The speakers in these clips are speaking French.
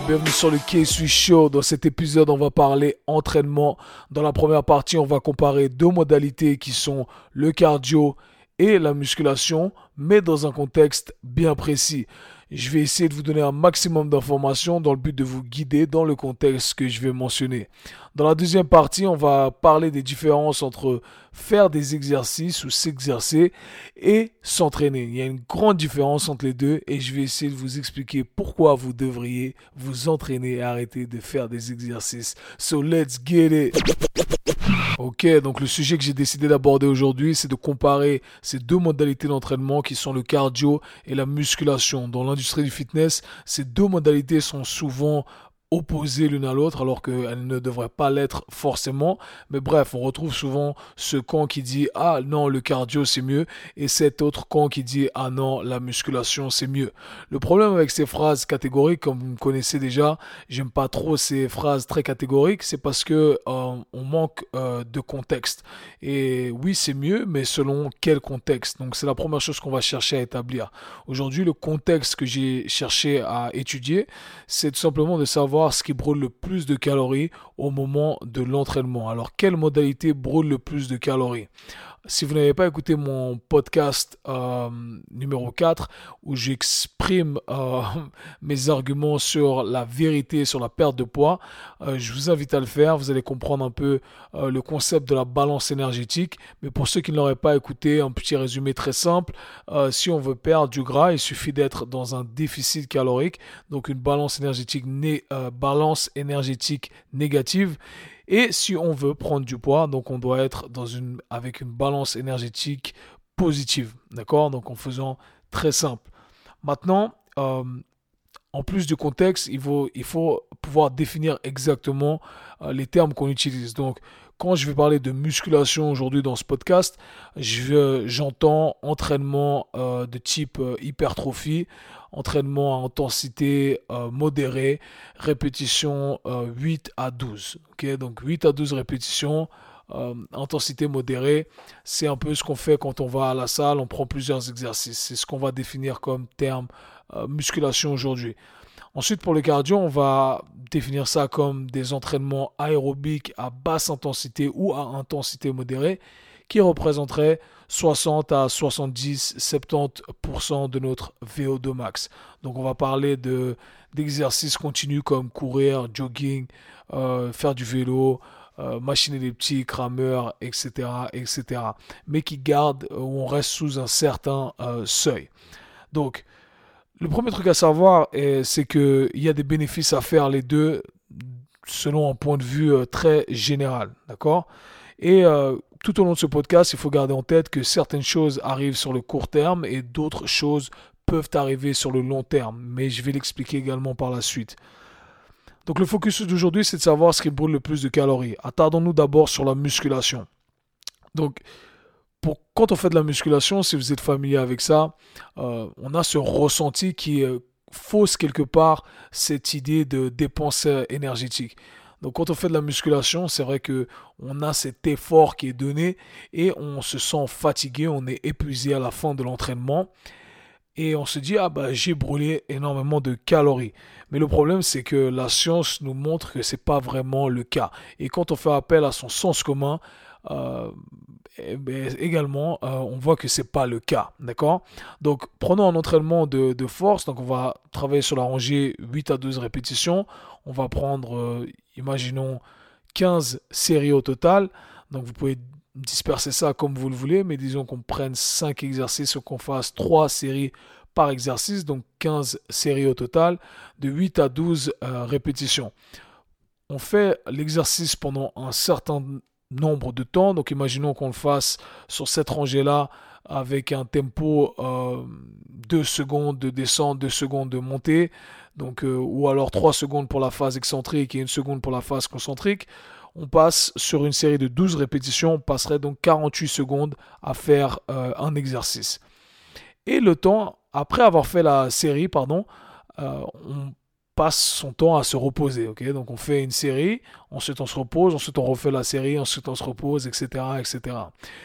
bienvenue sur le K-Sui Show. Dans cet épisode, on va parler entraînement. Dans la première partie, on va comparer deux modalités qui sont le cardio et la musculation, mais dans un contexte bien précis. Je vais essayer de vous donner un maximum d'informations dans le but de vous guider dans le contexte que je vais mentionner. Dans la deuxième partie, on va parler des différences entre faire des exercices ou s'exercer et s'entraîner. Il y a une grande différence entre les deux et je vais essayer de vous expliquer pourquoi vous devriez vous entraîner et arrêter de faire des exercices. So let's get it. Ok, donc le sujet que j'ai décidé d'aborder aujourd'hui, c'est de comparer ces deux modalités d'entraînement qui sont le cardio et la musculation. Dans l'industrie du fitness, ces deux modalités sont souvent opposées l'une à l'autre alors qu'elles ne devraient pas l'être forcément. Mais bref, on retrouve souvent ce camp qui dit ah non le cardio c'est mieux et cet autre camp qui dit ah non la musculation c'est mieux. Le problème avec ces phrases catégoriques comme vous me connaissez déjà, j'aime pas trop ces phrases très catégoriques, c'est parce que euh, on manque euh, de contexte. Et oui c'est mieux mais selon quel contexte? Donc c'est la première chose qu'on va chercher à établir. Aujourd'hui le contexte que j'ai cherché à étudier, c'est tout simplement de savoir ce qui brûle le plus de calories au moment de l'entraînement. Alors, quelle modalité brûle le plus de calories? Si vous n'avez pas écouté mon podcast euh, numéro 4 où j'exprime euh, mes arguments sur la vérité, sur la perte de poids, euh, je vous invite à le faire. Vous allez comprendre un peu le concept de la balance énergétique. Mais pour ceux qui ne l'auraient pas écouté, un petit résumé très simple. si on veut perdre du gras, il suffit d'être dans un déficit calorique, donc une balance énergétique, balance énergétique négative. Et si on veut prendre du poids, donc on doit être dans une, avec une balance énergétique positive. D'accord? Donc en faisant très simple. Maintenant, euh, en plus du contexte, il faut, pouvoir définir exactement euh, les termes qu'on utilise. Donc, quand je vais parler de musculation aujourd'hui dans ce podcast, j'entends entraînement euh, de type hypertrophie, entraînement à intensité modérée, répétition 8 à 12. ok Donc 8 à 12 répétitions, intensité modérée, c'est un peu ce qu'on fait quand on va à la salle, on prend plusieurs exercices. C'est ce qu'on va définir comme terme euh, musculation aujourd'hui. Ensuite, pour le cardio, on va définir ça comme des entraînements aérobiques à basse intensité ou à intensité modérée qui représenteraient 60 à 70, 70% de notre VO2 max. Donc on va parler de d'exercices continus comme courir, jogging, euh, faire du vélo, euh, machiner des petits crameurs, etc., etc. Mais qui gardent ou on reste sous un certain seuil. Donc le premier truc à savoir, c'est qu'il y a des bénéfices à faire les deux selon un point de vue euh, très général. D'accord? Et euh, tout au long de ce podcast, il faut garder en tête que certaines choses arrivent sur le court terme et d'autres choses peuvent arriver sur le long terme. Mais je vais l'expliquer également par la suite. Donc le focus d'aujourd'hui, c'est de savoir ce qui brûle le plus de calories. Attardons-nous d'abord sur la musculation. Donc, quand on fait de la musculation, si vous êtes familier avec ça, euh, on a ce ressenti qui fausse quelque part cette idée de dépense énergétique. Donc quand on fait de la musculation, c'est vrai que on a cet effort qui est donné et on se sent fatigué, on est épuisé à la fin de l'entraînement et on se dit ah bah j'ai brûlé énormément de calories. Mais le problème c'est que la science nous montre que c'est pas vraiment le cas. Et quand on fait appel à son sens commun, euh, ben, également, euh, on voit que c'est pas le cas, Donc, prenons un entraînement de, force. Donc, on va travailler sur la rangée 8 à 12 répétitions. On va prendre, euh, imaginons, 15 séries au total. Donc, vous pouvez disperser ça comme vous le voulez, mais disons qu'on prenne 5 exercices ou qu'on fasse 3 séries par exercice, donc 15 séries au total, de 8 à 12 répétitions. On fait l'exercice pendant un certain nombre de temps. Donc imaginons qu'on le fasse sur cette rangée-là avec un tempo euh, 2 secondes de descente, 2 secondes de montée. Donc, euh, ou alors 3 secondes pour la phase excentrique et 1 seconde pour la phase concentrique. On passe sur une série de 12 répétitions, on passerait donc 48 secondes à faire euh, un exercice. Et le temps, après avoir fait la série, pardon, euh, on passe son temps à se reposer. ok? Donc on fait une série, ensuite on se repose, ensuite on refait la série, ensuite on se repose, etc. etc.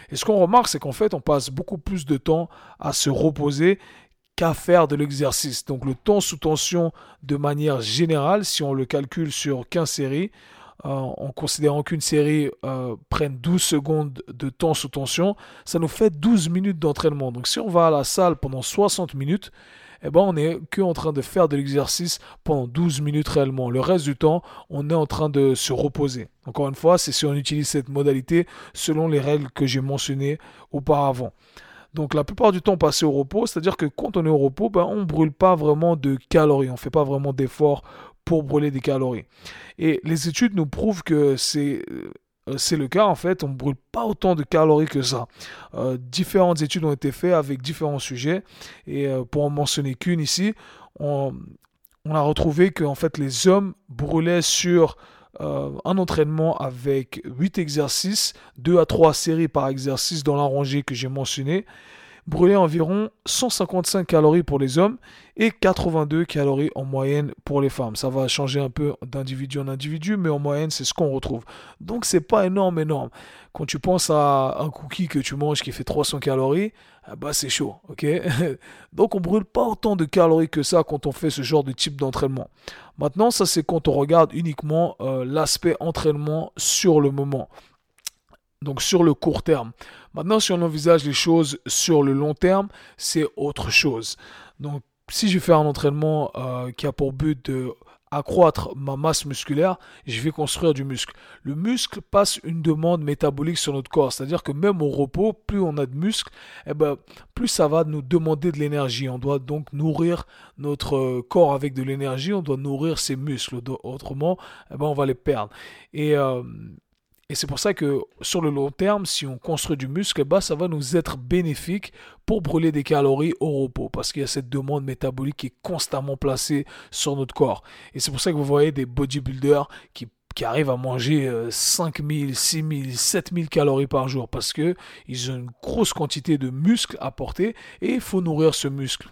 Et ce qu'on remarque, c'est qu'en fait, on passe beaucoup plus de temps à se reposer qu'à faire de l'exercice. Donc le temps sous tension de manière générale, si on le calcule sur 15 séries, euh, en considérant qu'une série euh, prenne 12 secondes de temps sous tension, ça nous fait 12 minutes d'entraînement. Donc si on va à la salle pendant 60 minutes, eh ben on n'est que en train de faire de l'exercice pendant 12 minutes réellement. Le reste du temps, on est en train de se reposer. Encore une fois, c'est si on utilise cette modalité selon les règles que j'ai mentionnées auparavant. Donc la plupart du temps passé au repos, c'est-à-dire que quand on est au repos, ben, on ne brûle pas vraiment de calories, on ne fait pas vraiment d'efforts pour brûler des calories. Et les études nous prouvent que c'est euh, c'est le cas en fait, on ne brûle pas autant de calories que ça. Euh, différentes études ont été faites avec différents sujets et euh, pour en mentionner qu'une ici, on, a retrouvé que en fait les hommes brûlaient sur un entraînement avec 8 exercices, 2 à 3 séries par exercice dans la rangée que j'ai mentionné brûler environ 155 calories pour les hommes et 82 calories en moyenne pour les femmes. Ça va changer un peu d'individu en individu, mais en moyenne, c'est ce qu'on retrouve. Donc, c'est pas énorme, énorme. Quand tu penses à un cookie que tu manges qui fait 300 calories, ah bah c'est chaud, ok? Donc, on brûle pas autant de calories que ça quand on fait ce genre de type d'entraînement. Maintenant, ça, c'est quand on regarde uniquement euh, l'aspect entraînement sur le moment donc sur le court terme. Maintenant, si on envisage les choses sur le long terme, c'est autre chose. Donc, si je fais un entraînement euh, qui a pour but de accroître ma masse musculaire, je vais construire du muscle. Le muscle passe une demande métabolique sur notre corps, c'est-à-dire que même au repos, plus on a de muscles, eh ben, plus ça va nous demander de l'énergie. On doit donc nourrir notre corps avec de l'énergie, on doit nourrir ses muscles. Autrement, eh ben, on va les perdre. Et euh, et c'est pour ça que sur le long terme, si on construit du muscle, bah, ça va nous être bénéfique pour brûler des calories au repos. Parce qu'il y a cette demande métabolique qui est constamment placée sur notre corps. Et c'est pour ça que vous voyez des bodybuilders qui arrivent à manger 5000, 6000, 7000 calories par jour parce que ils ont une grosse quantité de muscles à porter et il faut nourrir ce muscle.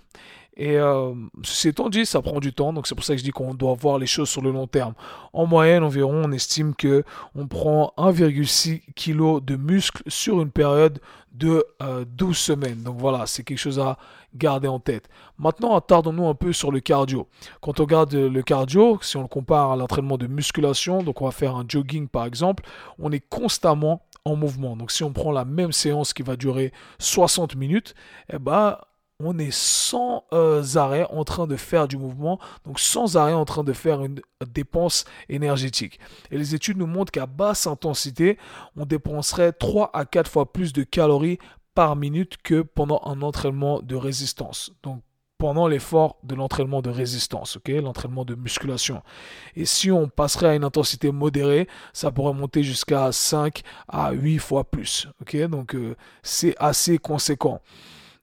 Et euh, ceci étant dit, ça prend du temps, donc c'est pour ça que je dis qu'on doit voir les choses sur le long terme. En moyenne, environ, on estime que on prend 1,6 kg de muscle sur une période de 12 euh, semaines. Donc voilà, c'est quelque chose à garder en tête. Maintenant, attardons-nous un peu sur le cardio. Quand on regarde le cardio, si on le compare à l'entraînement de musculation, donc on va faire un jogging par exemple, on est constamment en mouvement. Donc si on prend la même séance qui va durer 60 minutes, eh ben on est sans euh, arrêt en train de faire du mouvement, donc sans arrêt en train de faire une dépense énergétique. Et les études nous montrent qu'à basse intensité, on dépenserait 3 à 4 fois plus de calories par minute que pendant un entraînement de résistance. Donc pendant l'effort de l'entraînement de résistance, ok, l'entraînement de musculation. Et si on passerait à une intensité modérée, ça pourrait monter jusqu'à 5 à 8 fois plus, ok, donc euh, c'est assez conséquent.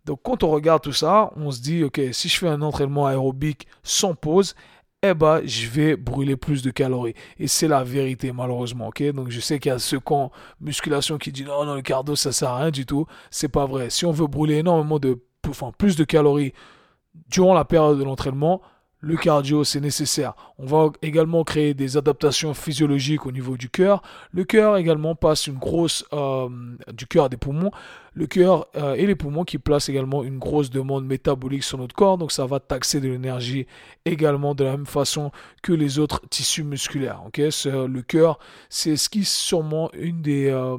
Donc quand on regarde tout ça, on se dit, ok, si je fais un entraînement aérobique sans pause, eh ben, je vais brûler plus de calories. Et c'est la vérité, malheureusement, ok? Donc je sais qu'il y a ce camp musculation qui dit, non, non, le cardio, ça sert à rien du tout. C'est pas vrai. Si on veut brûler énormément de, enfin, plus de calories durant la période de l'entraînement, le cardio, c'est nécessaire. On va également créer des adaptations physiologiques au niveau du cœur. Le cœur également passe une grosse euh, du cœur des poumons. Le cœur euh, et les poumons qui placent également une grosse demande métabolique sur notre corps. Donc ça va taxer de l'énergie également de la même façon que les autres tissus musculaires. Le cœur, c'est ce qui est sûrement une des euh,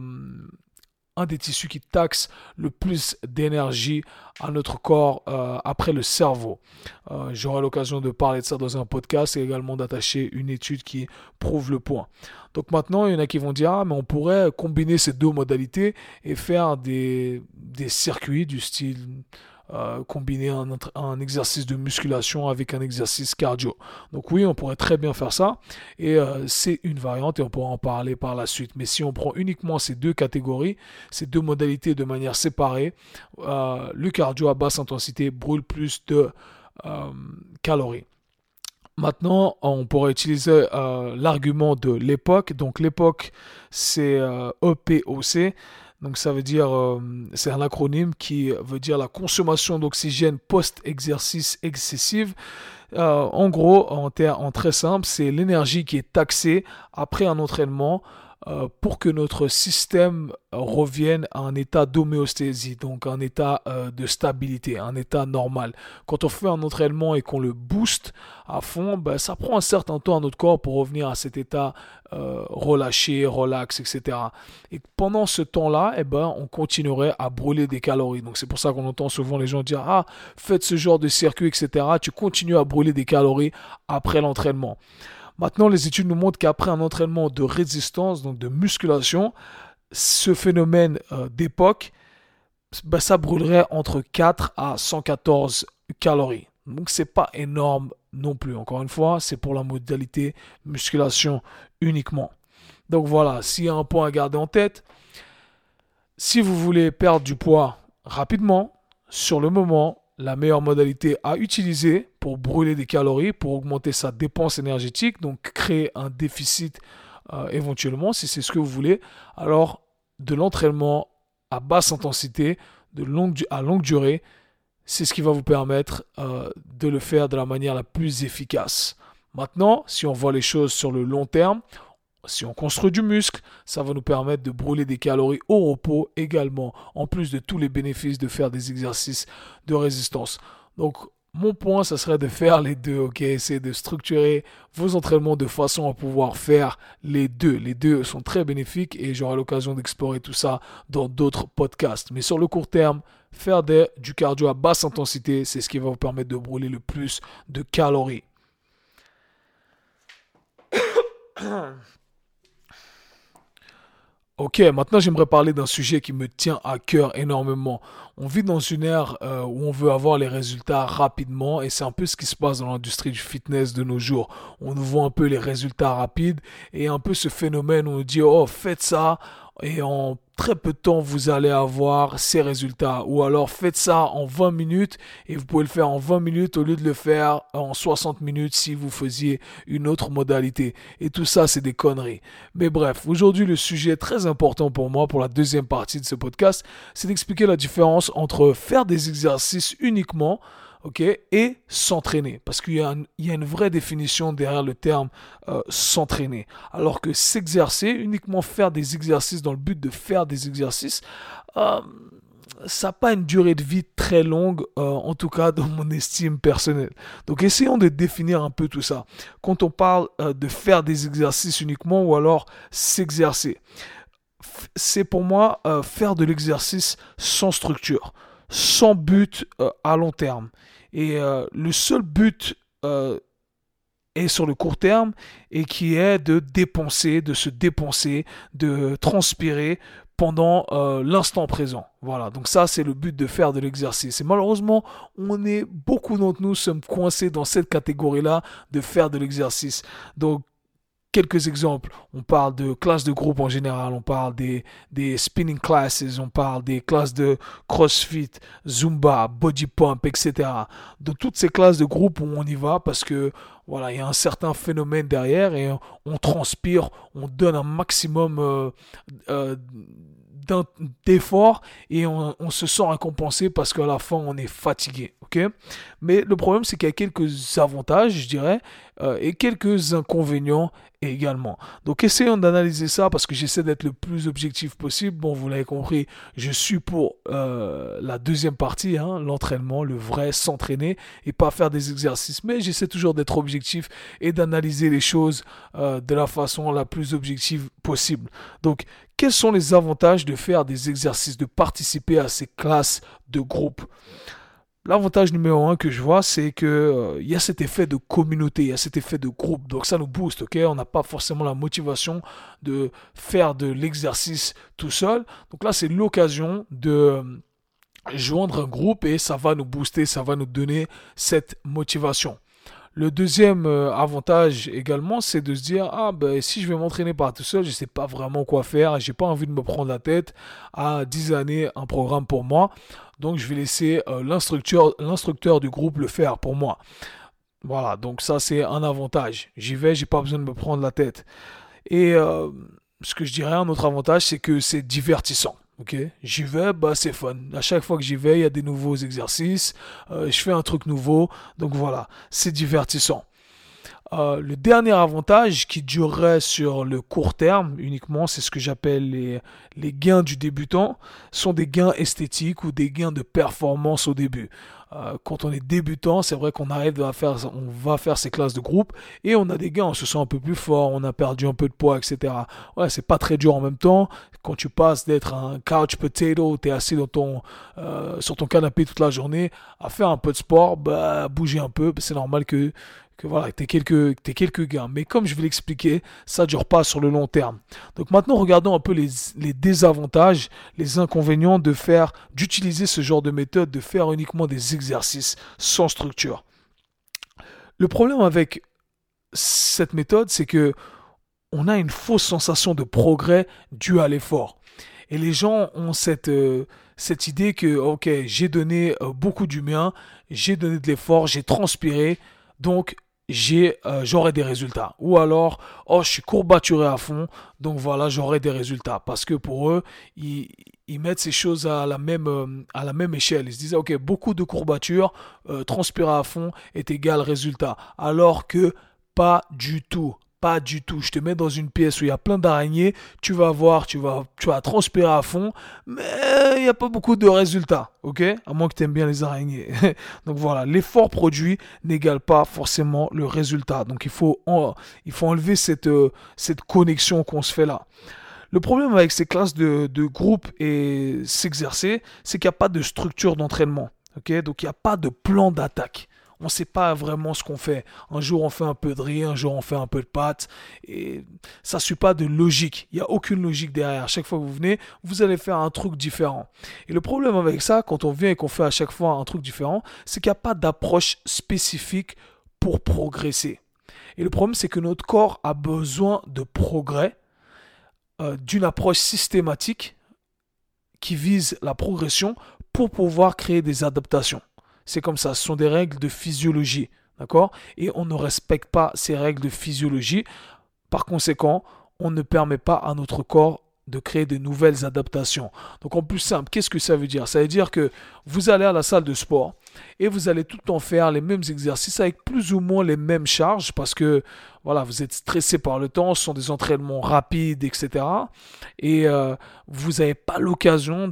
un des tissus qui taxe le plus d'énergie à notre corps euh, après le cerveau. Euh, j'aurai l'occasion de parler de ça dans un podcast et également d'attacher une étude qui prouve le point. Donc maintenant, il y en a qui vont dire, ah, mais on pourrait combiner ces deux modalités et faire des, des circuits du style euh, combiner un, exercice de musculation avec un exercice cardio. Donc oui, on pourrait très bien faire ça et euh, c'est une variante et on pourra en parler par la suite. Mais si on prend uniquement ces deux catégories, ces deux modalités de manière séparée, euh, le cardio à basse intensité brûle plus de calories. Maintenant, on pourrait utiliser l'argument de l'époque. Donc l'époque, c'est EPOC. Donc ça veut dire, euh, c'est un acronyme qui veut dire la consommation d'oxygène post-exercice excessive. Euh, en gros, en, en très simple, c'est l'énergie qui est taxée après un entraînement euh, pour que notre système revienne un état d'homéostasie, donc un état euh, de stabilité, un état normal. Quand on fait un entraînement et qu'on le booste à fond, ben, ça prend un certain temps à notre corps pour revenir à cet état euh, relâché, relax, etc. Et pendant ce temps-là, eh ben, on continuerait à brûler des calories. Donc c'est pour ça qu'on entend souvent les gens dire ah faites ce genre de circuit, etc. Tu continues à brûler des calories après l'entraînement. Maintenant, les études nous montrent qu'après un entraînement de résistance, donc de musculation, ce phénomène euh, d'époque, ben, ça brûlerait entre 4 à 114 calories. Donc c'est pas énorme non plus. Encore une fois, c'est pour la modalité musculation uniquement. Donc voilà, s'il y a un point à garder en tête, si vous voulez perdre du poids rapidement, sur le moment, la meilleure modalité à utiliser pour brûler des calories, pour augmenter sa dépense énergétique, donc créer un déficit euh, éventuellement, si c'est ce que vous voulez, alors de l'entraînement à basse intensité, de longue, à longue durée, c'est ce qui va vous permettre euh, de le faire de la manière la plus efficace. Maintenant, si on voit les choses sur le long terme, si on construit du muscle, ça va nous permettre de brûler des calories au repos également, en plus de tous les bénéfices de faire des exercices de résistance. Donc, mon point, ça serait de faire les deux, ok? Essayer de structurer vos entraînements de façon à pouvoir faire les deux. Les deux sont très bénéfiques et j'aurai l'occasion d'explorer tout ça dans d'autres podcasts. Mais sur le court terme, faire du cardio à basse intensité, c'est ce qui va vous permettre de brûler le plus de calories. Ok, maintenant j'aimerais parler d'un sujet qui me tient à cœur énormément. On vit dans une ère euh, où on veut avoir les résultats rapidement et c'est un peu ce qui se passe dans l'industrie du fitness de nos jours. On nous voit un peu les résultats rapides et un peu ce phénomène où on dit oh faites ça et en très peu de temps, vous allez avoir ces résultats. Ou alors faites ça en 20 minutes et vous pouvez le faire en 20 minutes au lieu de le faire en 60 minutes si vous faisiez une autre modalité. Et tout ça, c'est des conneries. Mais bref, aujourd'hui, le sujet très important pour moi, pour la deuxième partie de ce podcast, c'est d'expliquer la différence entre faire des exercices uniquement ok, et s'entraîner, parce qu'il y, a une vraie définition derrière le terme euh, s'entraîner. Alors que s'exercer, uniquement faire des exercices dans le but de faire des exercices, euh, ça n'a pas une durée de vie très longue, euh, en tout cas dans mon estime personnelle. Donc essayons de définir un peu tout ça. Quand on parle de faire des exercices uniquement ou alors s'exercer, c'est pour moi faire de l'exercice sans structure, sans but à long terme. Et euh, le seul but euh, est sur le court terme et qui est de dépenser, de se dépenser, de transpirer pendant euh, l'instant présent. Voilà, donc ça c'est le but de faire de l'exercice. Et malheureusement, on est beaucoup d'entre nous sommes coincés dans cette catégorie-là de faire de l'exercice. Donc quelques exemples. On parle de classes de groupe en général, on parle des, des spinning classes, on parle des classes de crossfit, zumba, body pump, etc. De toutes ces classes de groupe où on y va parce que voilà, il y a un certain phénomène derrière et on transpire, on donne un maximum euh, euh, d'effort et on, se sent récompensé parce qu'à la fin on est fatigué. Mais le problème c'est qu'il y a quelques avantages, je dirais, euh, et quelques inconvénients également. Donc essayons d'analyser ça parce que j'essaie d'être le plus objectif possible. Bon, vous l'avez compris, je suis pour euh, la deuxième partie, hein, l'entraînement, le vrai, s'entraîner et pas faire des exercices. Mais j'essaie toujours d'être objectif et d'analyser les choses euh, de la façon la plus objective possible. Donc, quels sont les avantages de faire des exercices, de participer à ces classes de groupe? L'avantage numéro un que je vois, c'est que euh, y a cet effet de communauté, il y a cet effet de groupe. Donc ça nous booste, On n'a pas forcément la motivation de faire de l'exercice tout seul. Donc là, c'est l'occasion de euh, joindre un groupe et ça va nous booster, ça va nous donner cette motivation. Le deuxième euh, avantage également, c'est de se dire ah ben si je vais m'entraîner par tout seul, je sais pas vraiment quoi faire, j'ai pas envie de me prendre la tête à 10 années un programme pour moi. Donc je vais laisser euh, l'instructeur l'instructeur du groupe le faire pour moi. Voilà, donc ça c'est un avantage. J'y vais, j'ai pas besoin de me prendre la tête. Et euh, ce que je dirais un autre avantage, c'est que c'est divertissant. Ok, j'y vais, bah c'est fun. À chaque fois que j'y vais, il y a des nouveaux exercices, euh, je fais un truc nouveau, donc voilà, c'est divertissant. Euh, le dernier avantage qui durerait sur le court terme uniquement, c'est ce que j'appelle les, les gains du débutant, sont des gains esthétiques ou des gains de performance au début. Euh, quand on est débutant, c'est vrai qu'on arrive à faire, on va faire ces classes de groupe et on a des gains, on se sent un peu plus fort, on a perdu un peu de poids, etc. Ouais, c'est pas très dur en même temps. Quand tu passes d'être un couch potato, t'es assis dans ton, euh, sur ton canapé toute la journée, à faire un peu de sport, bah, bouger un peu, c'est normal que que voilà, tu quelques, quelques gains. Mais comme je vais l'expliquer, ça ne dure pas sur le long terme. Donc maintenant, regardons un peu les, désavantages, les inconvénients de faire, d'utiliser ce genre de méthode, de faire uniquement des exercices sans structure. Le problème avec cette méthode, c'est que on a une fausse sensation de progrès due à l'effort. Et les gens ont cette, euh, idée que, ok, j'ai donné euh, beaucoup du mien, j'ai donné de l'effort, j'ai transpiré, donc j'ai euh, j'aurai des résultats. Ou alors oh je suis courbaturé à fond donc voilà j'aurai des résultats. Parce que pour eux ils, ils mettent ces choses à la même euh, à la même échelle. Ils se disent ok beaucoup de courbatures euh, transpirer à fond est égal résultat. Alors que pas du tout pas du tout. Je te mets dans une pièce où il y a plein d'araignées, tu vas voir, tu vas, tu vas transpirer à fond, mais il n'y a pas beaucoup de résultats, ok? À moins que tu aimes bien les araignées. Donc voilà, l'effort produit n'égale pas forcément le résultat. Donc il faut, il faut enlever cette, euh, cette connexion qu'on se fait là. Le problème avec ces classes de, de groupe et s'exercer, c'est qu'il n'y a pas de structure d'entraînement. ok? Donc il n'y a pas de plan d'attaque on ne sait pas vraiment ce qu'on fait. Un jour on fait un peu de riz, un jour on fait un peu de pâtes, et ça ne suit pas de logique. Il n'y a aucune logique derrière. chaque fois que vous venez, vous allez faire un truc différent. Et le problème avec ça, quand on vient et qu'on fait à chaque fois un truc différent, c'est qu'il n'y a pas d'approche spécifique pour progresser. Et le problème, c'est que notre corps a besoin de progrès, euh, d'une approche systématique qui vise la progression pour pouvoir créer des adaptations. C'est comme ça, ce sont des règles de physiologie. D'accord? Et on ne respecte pas ces règles de physiologie. Par conséquent, on ne permet pas à notre corps de créer de nouvelles adaptations. Donc en plus simple, qu'est-ce que ça veut dire? Ça veut dire que vous allez à la salle de sport et vous allez tout le temps faire les mêmes exercices avec plus ou moins les mêmes charges parce que voilà, vous êtes stressé par le temps, ce sont des entraînements rapides, etc. Et euh, vous n'avez pas l'occasion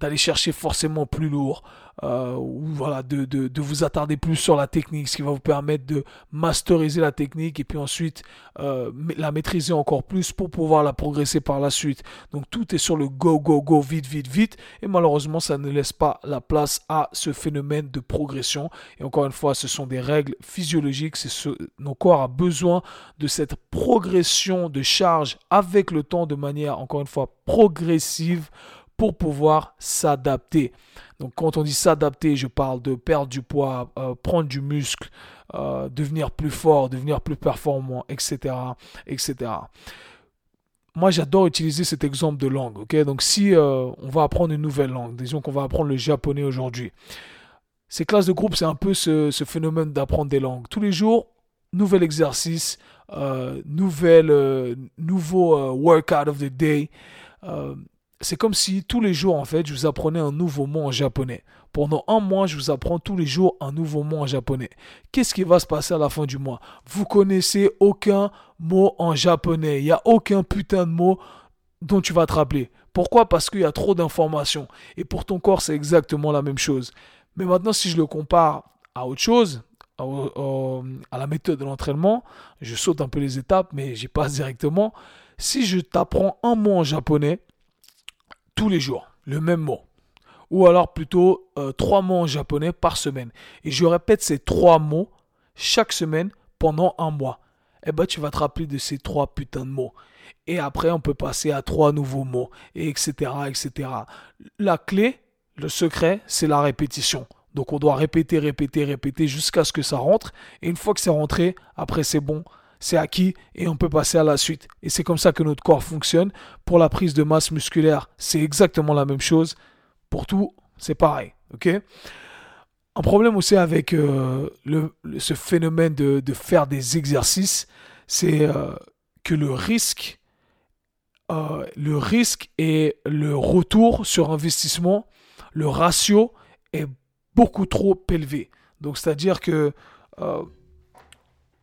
d'aller chercher forcément plus lourd, euh, voilà, de, de, de, vous attarder plus sur la technique, ce qui va vous permettre de masteriser la technique et puis ensuite euh, la maîtriser encore plus pour pouvoir la progresser par la suite. Donc tout est sur le go, go, go, vite, vite, vite. Et malheureusement, ça ne laisse pas la place à ce phénomène de progression. Et encore une fois, ce sont des règles physiologiques. C'est ce, nos corps a besoin de cette progression de charge avec le temps de manière, encore une fois, progressive pour pouvoir s'adapter. Donc quand on dit s'adapter, je parle de perdre du poids, euh, prendre du muscle, euh, devenir plus fort, devenir plus performant, etc. etc. Moi, j'adore utiliser cet exemple de langue. ok? Donc si euh, on va apprendre une nouvelle langue, disons qu'on va apprendre le japonais aujourd'hui. Ces classes de groupe, c'est un peu ce, ce phénomène d'apprendre des langues. Tous les jours, nouvel exercice, nouvel, nouveau workout of the day c'est comme si tous les jours, en fait, je vous apprenais un nouveau mot en japonais. Pendant un mois, je vous apprends tous les jours un nouveau mot en japonais. Qu'est-ce qui va se passer à la fin du mois? Vous connaissez aucun mot en japonais. Il n'y a aucun putain de mot dont tu vas te rappeler. Pourquoi? Parce qu'il y a trop d'informations. Et pour ton corps, c'est exactement la même chose. Mais maintenant, si je le compare à autre chose, à, la méthode de l'entraînement, je saute un peu les étapes, mais j'y passe directement. Si je t'apprends un mot en japonais, tous les jours, le même mot. Ou alors plutôt euh, trois mots en japonais par semaine. Et je répète ces trois mots chaque semaine pendant un mois. Eh ben, tu vas te rappeler de ces trois putains de mots. Et après, on peut passer à trois nouveaux mots, et etc., etc. La clé, le secret, c'est la répétition. Donc on doit répéter, répéter, répéter jusqu'à ce que ça rentre. Et une fois que c'est rentré, après c'est bon, c'est acquis et on peut passer à la suite. Et c'est comme ça que notre corps fonctionne. Pour la prise de masse musculaire, c'est exactement la même chose. Pour tout, c'est pareil. ok? Un problème aussi avec euh, ce phénomène de, faire des exercices, c'est euh, que le risque, euh, le risque et le retour sur investissement, le ratio est beaucoup trop élevé. Donc c'est-à-dire que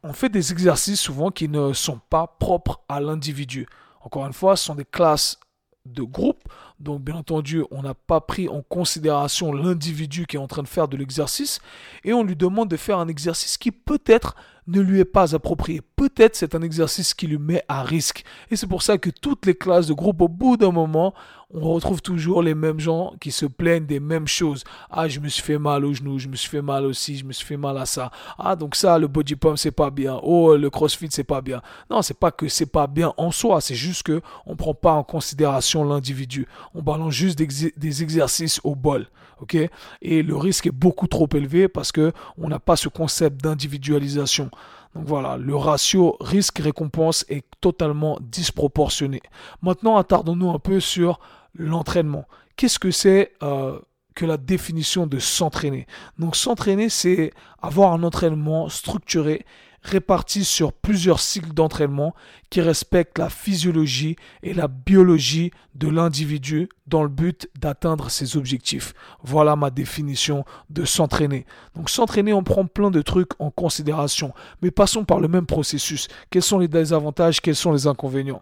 on fait des exercices souvent qui ne sont pas propres à l'individu. Encore une fois, ce sont des classes de groupe. Donc, bien entendu, on n'a pas pris en considération l'individu qui est en train de faire de l'exercice et on lui demande de faire un exercice qui peut-être ne lui est pas approprié. Peut-être c'est un exercice qui lui met à risque. Et c'est pour ça que toutes les classes de groupe, au bout d'un moment, on retrouve toujours les mêmes gens qui se plaignent des mêmes choses. Ah, je me suis fait mal au genou, je me suis fait mal aussi, je me suis fait mal à ça. Ah, donc ça, le body pump, c'est pas bien. Oh, le crossfit, c'est pas bien. Non, c'est pas que c'est pas bien en soi, c'est juste que on prend pas en considération l'individu. On balance juste des, exercices au bol. OK? Et le risque est beaucoup trop élevé parce que on n'a pas ce concept d'individualisation. Donc voilà, le ratio risque-récompense est totalement disproportionné. Maintenant, attardons-nous un peu sur l'entraînement. Qu'est-ce que c'est euh, que la définition de s'entraîner? Donc s'entraîner, c'est avoir un entraînement structuré réparti sur plusieurs cycles d'entraînement qui respectent la physiologie et la biologie de l'individu dans le but d'atteindre ses objectifs. Voilà ma définition de s'entraîner. Donc s'entraîner, on prend plein de trucs en considération, mais passons par le même processus. Quels sont les désavantages, quels sont les inconvénients?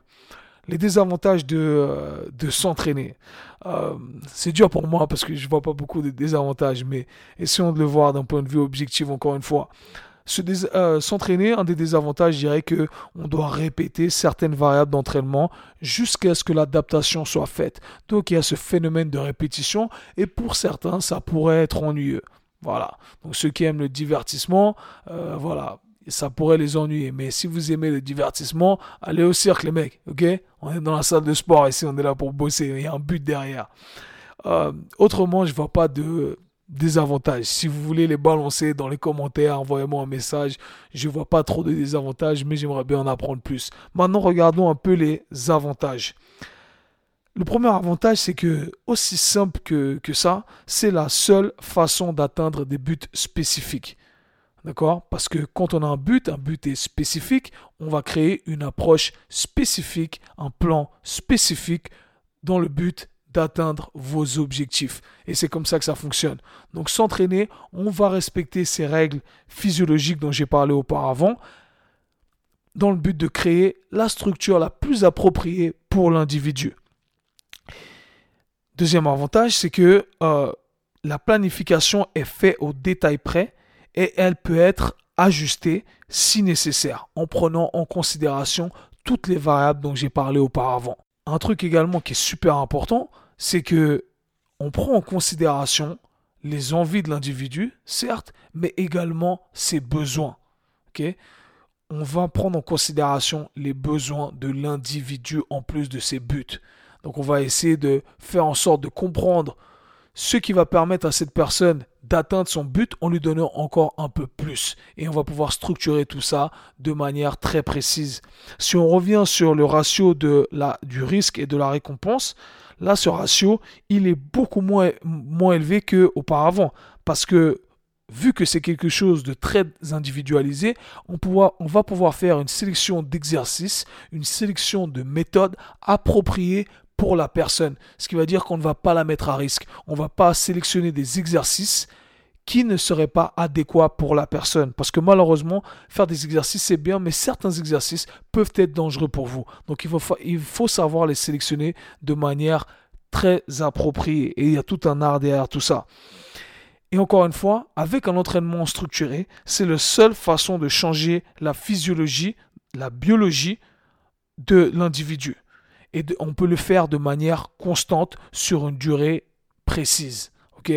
Les désavantages de, euh, de s'entraîner. Euh, c'est dur pour moi parce que je vois pas beaucoup de désavantages, mais essayons de le voir d'un point de vue objectif encore une fois. Euh, s'entraîner, un des désavantages, je dirais que on doit répéter certaines variables d'entraînement jusqu'à ce que l'adaptation soit faite. Donc il y a ce phénomène de répétition et pour certains, ça pourrait être ennuyeux. Voilà. Donc ceux qui aiment le divertissement, voilà, ça pourrait les ennuyer. Mais si vous aimez le divertissement, allez au cirque, les mecs, ok? On est dans la salle de sport ici, on est là pour bosser, il y a un but derrière. Euh, autrement, je vois pas de désavantages. Si vous voulez les balancer dans les commentaires, envoyez-moi un message. Je vois pas trop de désavantages, mais j'aimerais bien en apprendre plus. Maintenant, regardons un peu les avantages. Le premier avantage, c'est que, aussi simple que, que ça, c'est la seule façon d'atteindre des buts spécifiques. D'accord? Parce que quand on a un but, un but est spécifique, on va créer une approche spécifique, un plan spécifique dans le but d'atteindre vos objectifs. Et c'est comme ça que ça fonctionne. Donc s'entraîner, on va respecter ces règles physiologiques dont j'ai parlé auparavant dans le but de créer la structure la plus appropriée pour l'individu. Deuxième avantage, c'est que euh, la planification est faite au détail près et elle peut être ajustée si nécessaire en prenant en considération toutes les variables dont j'ai parlé auparavant. Un truc également qui est super important, c'est que on prend en considération les envies de l'individu, certes, mais également ses besoins. on va prendre en considération les besoins de l'individu en plus de ses buts. Donc on va essayer de faire en sorte de comprendre ce qui va permettre à cette personne d'atteindre son but en lui donnant encore un peu plus. Et on va pouvoir structurer tout ça de manière très précise. Si on revient sur le ratio du risque et de la récompense, là, ce ratio, il est beaucoup moins, élevé qu'auparavant. Parce que vu que c'est quelque chose de très individualisé, on, on va pouvoir faire une sélection d'exercices, une sélection de méthodes appropriées pour la personne. Ce qui va dire qu'on ne va pas la mettre à risque. On ne va pas sélectionner des exercices qui ne seraient pas adéquats pour la personne. Parce que malheureusement, faire des exercices, c'est bien, mais certains exercices peuvent être dangereux pour vous. Donc il faut, il faut savoir les sélectionner de manière très appropriée. Et il y a tout un art derrière tout ça. Et encore une fois, avec un entraînement structuré, c'est la seule façon de changer la physiologie, la biologie de l'individu et on peut le faire de manière constante sur une durée précise.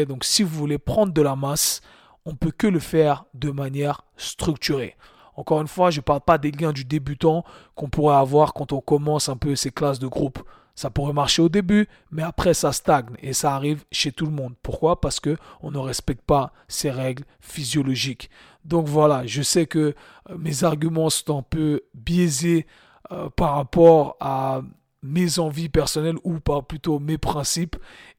Donc si vous voulez prendre de la masse, on peut que le faire de manière structurée. Encore une fois, je ne parle pas des gains du débutant qu'on pourrait avoir quand on commence un peu ces classes de groupe. Ça pourrait marcher au début, mais après ça stagne et ça arrive chez tout le monde. Pourquoi? Parce que on ne respecte pas ces règles physiologiques. Donc voilà, je sais que euh, mes arguments sont un peu biaisés euh, par rapport à mes envies personnelles ou pas plutôt mes principes.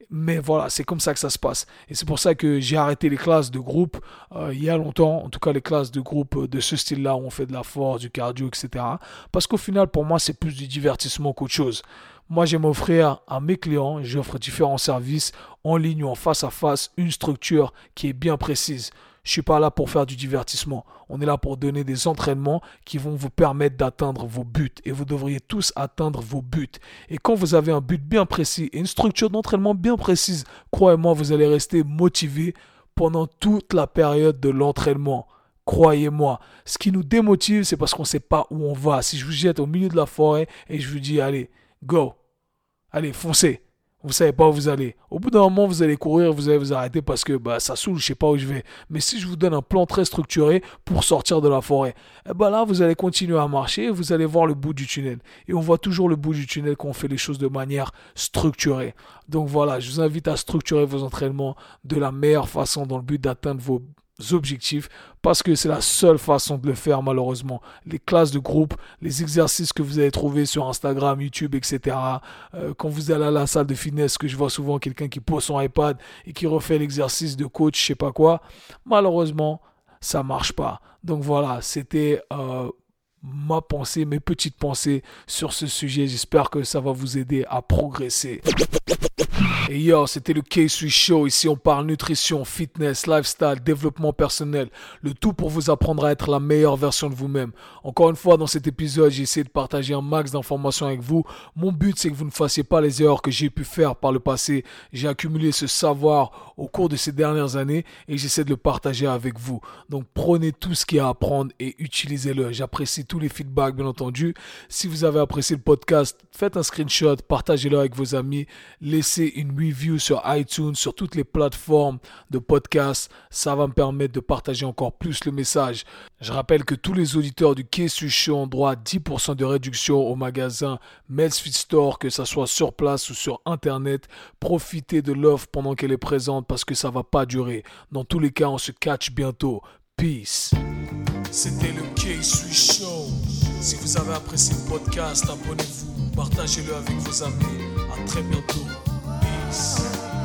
Mais voilà, c'est comme ça que ça se passe. Et c'est pour ça que j'ai arrêté les classes de groupe euh, il y a longtemps, en tout cas les classes de groupe de ce style-là où on fait de la force, du cardio, etc. Parce qu'au final, pour moi, c'est plus du divertissement qu'autre chose. Moi, j'aime offrir à mes clients, j'offre différents services en ligne ou en face à face, une structure qui est bien précise. Je suis pas là pour faire du divertissement. On est là pour donner des entraînements qui vont vous permettre d'atteindre vos buts. Et vous devriez tous atteindre vos buts. Et quand vous avez un but bien précis et une structure d'entraînement bien précise, croyez-moi, vous allez rester motivé pendant toute la période de l'entraînement. Croyez-moi, ce qui nous démotive, c'est parce qu'on ne sait pas où on va. Si je vous jette au milieu de la forêt et je vous dis, allez, go, allez, foncez, vous savez pas où vous allez. Au bout d'un moment, vous allez courir, vous allez vous arrêter parce que bah, ça saoule, je sais pas où je vais. Mais si je vous donne un plan très structuré pour sortir de la forêt, eh ben là, vous allez continuer à marcher, vous allez voir le bout du tunnel. Et on voit toujours le bout du tunnel quand on fait les choses de manière structurée. Donc voilà, je vous invite à structurer vos entraînements de la meilleure façon dans le but d'atteindre vos objectifs parce que c'est la seule façon de le faire malheureusement. Les classes de groupe, les exercices que vous allez trouver sur Instagram, YouTube, etc. Euh, quand vous allez à la salle de fitness, que je vois souvent quelqu'un qui pose son iPad et qui refait l'exercice de coach, je sais pas quoi, malheureusement, ça marche pas. Donc voilà, c'était euh, ma pensée, mes petites pensées sur ce sujet. J'espère que ça va vous aider à progresser. Et yo, c'était le K-Sui Show. Ici, on parle nutrition, fitness, lifestyle, développement personnel. Le tout pour vous apprendre à être la meilleure version de vous-même. Encore une fois, dans cet épisode, j'ai essayé de partager un max d'informations avec vous. Mon but, c'est que vous ne fassiez pas les erreurs que j'ai pu faire par le passé. J'ai accumulé ce savoir au cours de ces dernières années et j'essaie de le partager avec vous. Donc, prenez tout ce qu'il y a à apprendre et utilisez-le. J'apprécie tous les feedbacks, bien entendu. Si vous avez apprécié le podcast, faites un screenshot, partagez-le avec vos amis, une review sur iTunes, sur toutes les plateformes de podcast. Ça va me permettre de partager encore plus le message. Je rappelle que tous les auditeurs du Kessu Show ont droit à 10% de réduction au magasin Fit Store, que ce soit sur place ou sur Internet. Profitez de l'offre pendant qu'elle est présente parce que ça va pas durer. Dans tous les cas, on se catch bientôt. Peace. C'était le K-Sui Show. Si vous avez apprécié le podcast, abonnez-vous, partagez-le avec vos amis. À très bientôt. peace.